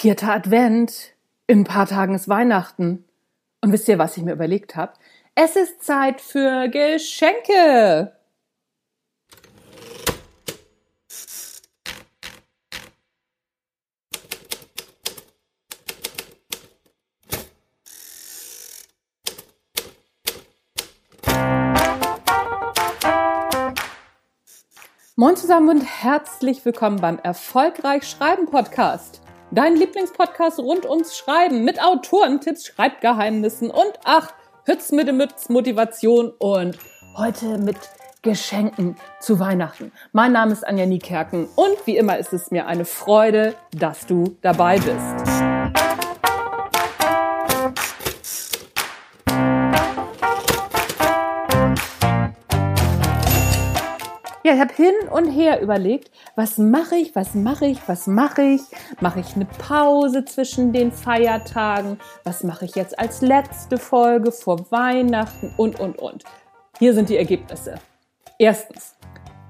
Vierter Advent. In ein paar Tagen ist Weihnachten. Und wisst ihr, was ich mir überlegt habe? Es ist Zeit für Geschenke. Moin zusammen und herzlich willkommen beim Erfolgreich Schreiben Podcast. Dein Lieblingspodcast rund ums Schreiben mit Autorentipps, Schreibgeheimnissen und ach, Hütz mit Mütz, Motivation und heute mit Geschenken zu Weihnachten. Mein Name ist Anja Niekerken und wie immer ist es mir eine Freude, dass du dabei bist. Ja, ich habe hin und her überlegt, was mache ich, was mache ich, was mache ich? Mache ich eine Pause zwischen den Feiertagen? Was mache ich jetzt als letzte Folge vor Weihnachten? Und, und, und. Hier sind die Ergebnisse. Erstens,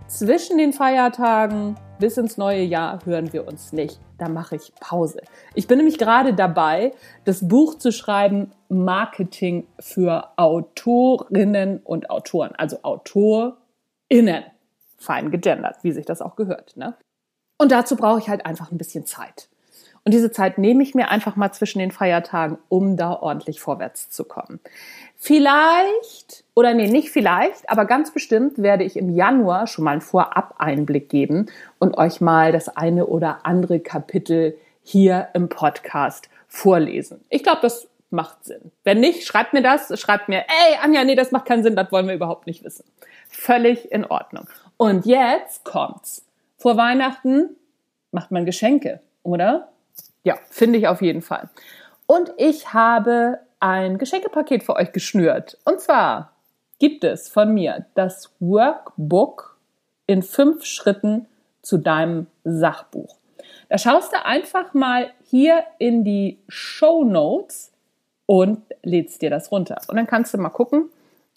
zwischen den Feiertagen bis ins neue Jahr hören wir uns nicht. Da mache ich Pause. Ich bin nämlich gerade dabei, das Buch zu schreiben Marketing für Autorinnen und Autoren, also AutorInnen fein gegendert, wie sich das auch gehört. Ne? Und dazu brauche ich halt einfach ein bisschen Zeit. Und diese Zeit nehme ich mir einfach mal zwischen den Feiertagen, um da ordentlich vorwärts zu kommen. Vielleicht, oder nee, nicht vielleicht, aber ganz bestimmt werde ich im Januar schon mal einen Vorab-Einblick geben und euch mal das eine oder andere Kapitel hier im Podcast vorlesen. Ich glaube, das macht Sinn. Wenn nicht, schreibt mir das, schreibt mir, ey, Anja, nee, das macht keinen Sinn, das wollen wir überhaupt nicht wissen. Völlig in Ordnung. Und jetzt kommt's. Vor Weihnachten macht man Geschenke, oder? Ja, finde ich auf jeden Fall. Und ich habe ein Geschenkepaket für euch geschnürt. Und zwar gibt es von mir das Workbook in fünf Schritten zu deinem Sachbuch. Da schaust du einfach mal hier in die Show Notes und lädst dir das runter. Und dann kannst du mal gucken,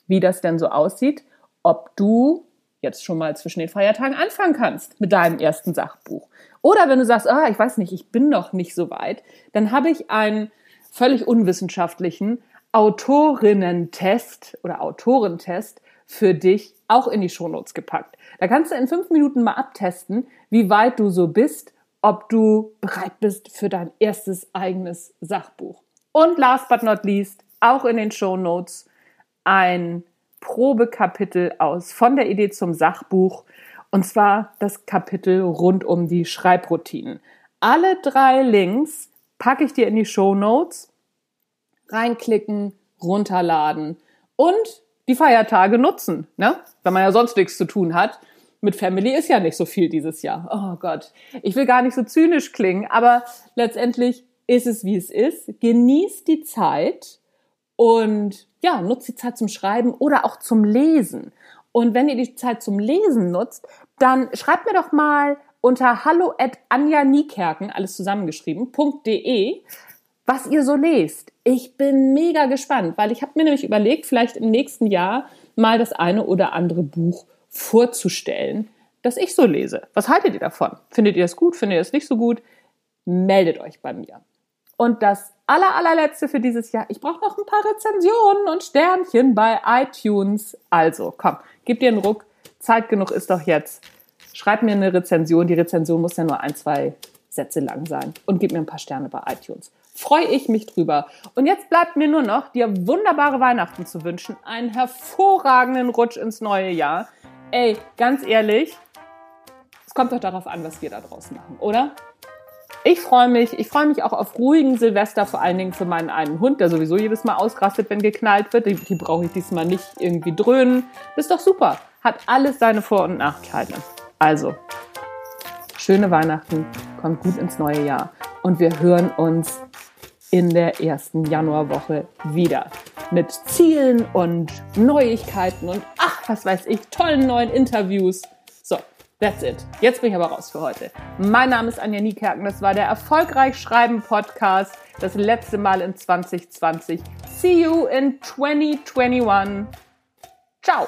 wie das denn so aussieht, ob du jetzt schon mal zwischen den Feiertagen anfangen kannst mit deinem ersten Sachbuch. Oder wenn du sagst, ah, ich weiß nicht, ich bin noch nicht so weit, dann habe ich einen völlig unwissenschaftlichen Autorinnentest oder Autorentest für dich auch in die Shownotes gepackt. Da kannst du in fünf Minuten mal abtesten, wie weit du so bist, ob du bereit bist für dein erstes eigenes Sachbuch. Und last but not least, auch in den Shownotes ein Probekapitel aus von der Idee zum Sachbuch und zwar das Kapitel rund um die Schreibroutinen. Alle drei Links packe ich dir in die Show Notes. Reinklicken, runterladen und die Feiertage nutzen, ne? Wenn man ja sonst nichts zu tun hat. Mit Family ist ja nicht so viel dieses Jahr. Oh Gott. Ich will gar nicht so zynisch klingen, aber letztendlich ist es, wie es ist. Genießt die Zeit und ja, nutzt die Zeit zum Schreiben oder auch zum Lesen. Und wenn ihr die Zeit zum Lesen nutzt, dann schreibt mir doch mal unter hallo at Anja Niekerken, alles zusammengeschrieben, .de, was ihr so lest. Ich bin mega gespannt, weil ich habe mir nämlich überlegt, vielleicht im nächsten Jahr mal das eine oder andere Buch vorzustellen, das ich so lese. Was haltet ihr davon? Findet ihr es gut? Findet ihr es nicht so gut? Meldet euch bei mir. Und das aller, allerletzte für dieses Jahr. Ich brauche noch ein paar Rezensionen und Sternchen bei iTunes. Also, komm, gib dir einen Ruck. Zeit genug ist doch jetzt. Schreib mir eine Rezension. Die Rezension muss ja nur ein, zwei Sätze lang sein. Und gib mir ein paar Sterne bei iTunes. Freue ich mich drüber. Und jetzt bleibt mir nur noch, dir wunderbare Weihnachten zu wünschen. Einen hervorragenden Rutsch ins neue Jahr. Ey, ganz ehrlich, es kommt doch darauf an, was wir da draußen machen, oder? Ich freue mich. Ich freue mich auch auf ruhigen Silvester, vor allen Dingen für meinen einen Hund, der sowieso jedes Mal ausrastet, wenn geknallt wird. Die, die brauche ich diesmal nicht irgendwie dröhnen. Ist doch super. Hat alles seine Vor- und Nachteile. Also, schöne Weihnachten, kommt gut ins neue Jahr. Und wir hören uns in der ersten Januarwoche wieder. Mit Zielen und Neuigkeiten und ach, was weiß ich, tollen neuen Interviews. That's it. Jetzt bin ich aber raus für heute. Mein Name ist Anja Niekerken. Das war der Erfolgreich Schreiben Podcast. Das letzte Mal in 2020. See you in 2021. Ciao.